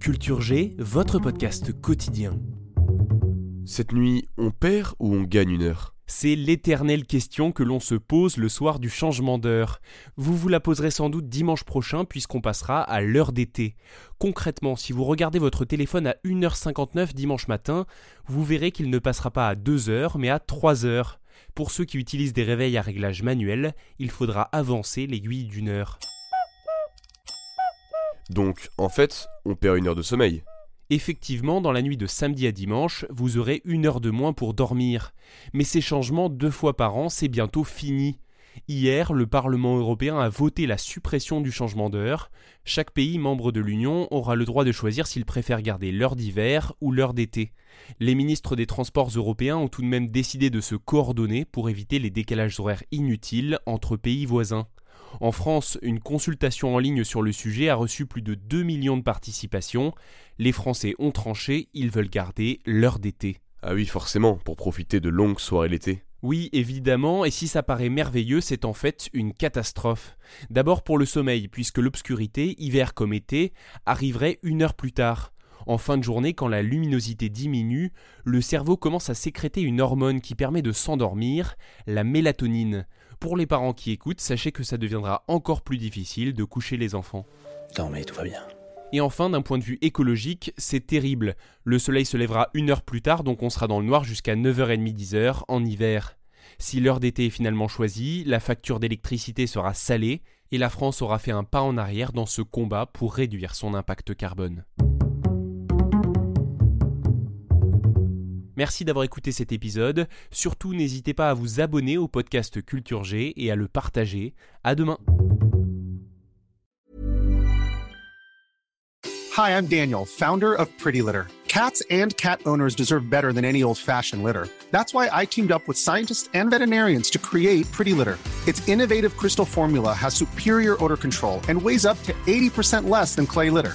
Culture G, votre podcast quotidien. Cette nuit, on perd ou on gagne une heure? C'est l'éternelle question que l'on se pose le soir du changement d'heure. Vous vous la poserez sans doute dimanche prochain puisqu'on passera à l'heure d'été. Concrètement, si vous regardez votre téléphone à 1h59 dimanche matin, vous verrez qu'il ne passera pas à 2h mais à 3h. Pour ceux qui utilisent des réveils à réglage manuel, il faudra avancer l'aiguille d'une heure. Donc, en fait, on perd une heure de sommeil. Effectivement, dans la nuit de samedi à dimanche, vous aurez une heure de moins pour dormir. Mais ces changements deux fois par an, c'est bientôt fini. Hier, le Parlement européen a voté la suppression du changement d'heure. Chaque pays membre de l'Union aura le droit de choisir s'il préfère garder l'heure d'hiver ou l'heure d'été. Les ministres des Transports européens ont tout de même décidé de se coordonner pour éviter les décalages horaires inutiles entre pays voisins. En France, une consultation en ligne sur le sujet a reçu plus de 2 millions de participations. Les Français ont tranché, ils veulent garder l'heure d'été. Ah oui, forcément, pour profiter de longues soirées l'été. Oui, évidemment, et si ça paraît merveilleux, c'est en fait une catastrophe. D'abord pour le sommeil, puisque l'obscurité, hiver comme été, arriverait une heure plus tard. En fin de journée, quand la luminosité diminue, le cerveau commence à sécréter une hormone qui permet de s'endormir, la mélatonine. Pour les parents qui écoutent, sachez que ça deviendra encore plus difficile de coucher les enfants. Non mais tout va bien. Et enfin, d'un point de vue écologique, c'est terrible. Le soleil se lèvera une heure plus tard, donc on sera dans le noir jusqu'à 9h30 10h en hiver. Si l'heure d'été est finalement choisie, la facture d'électricité sera salée et la France aura fait un pas en arrière dans ce combat pour réduire son impact carbone. Merci d'avoir écouté cet épisode. Surtout, n'hésitez pas à vous abonner au podcast Culture G et à le partager. À demain. Hi, I'm Daniel, founder of Pretty Litter. Cats and cat owners deserve better than any old-fashioned litter. That's why I teamed up with scientists and veterinarians to create Pretty Litter. Its innovative crystal formula has superior odor control and weighs up to 80% less than clay litter.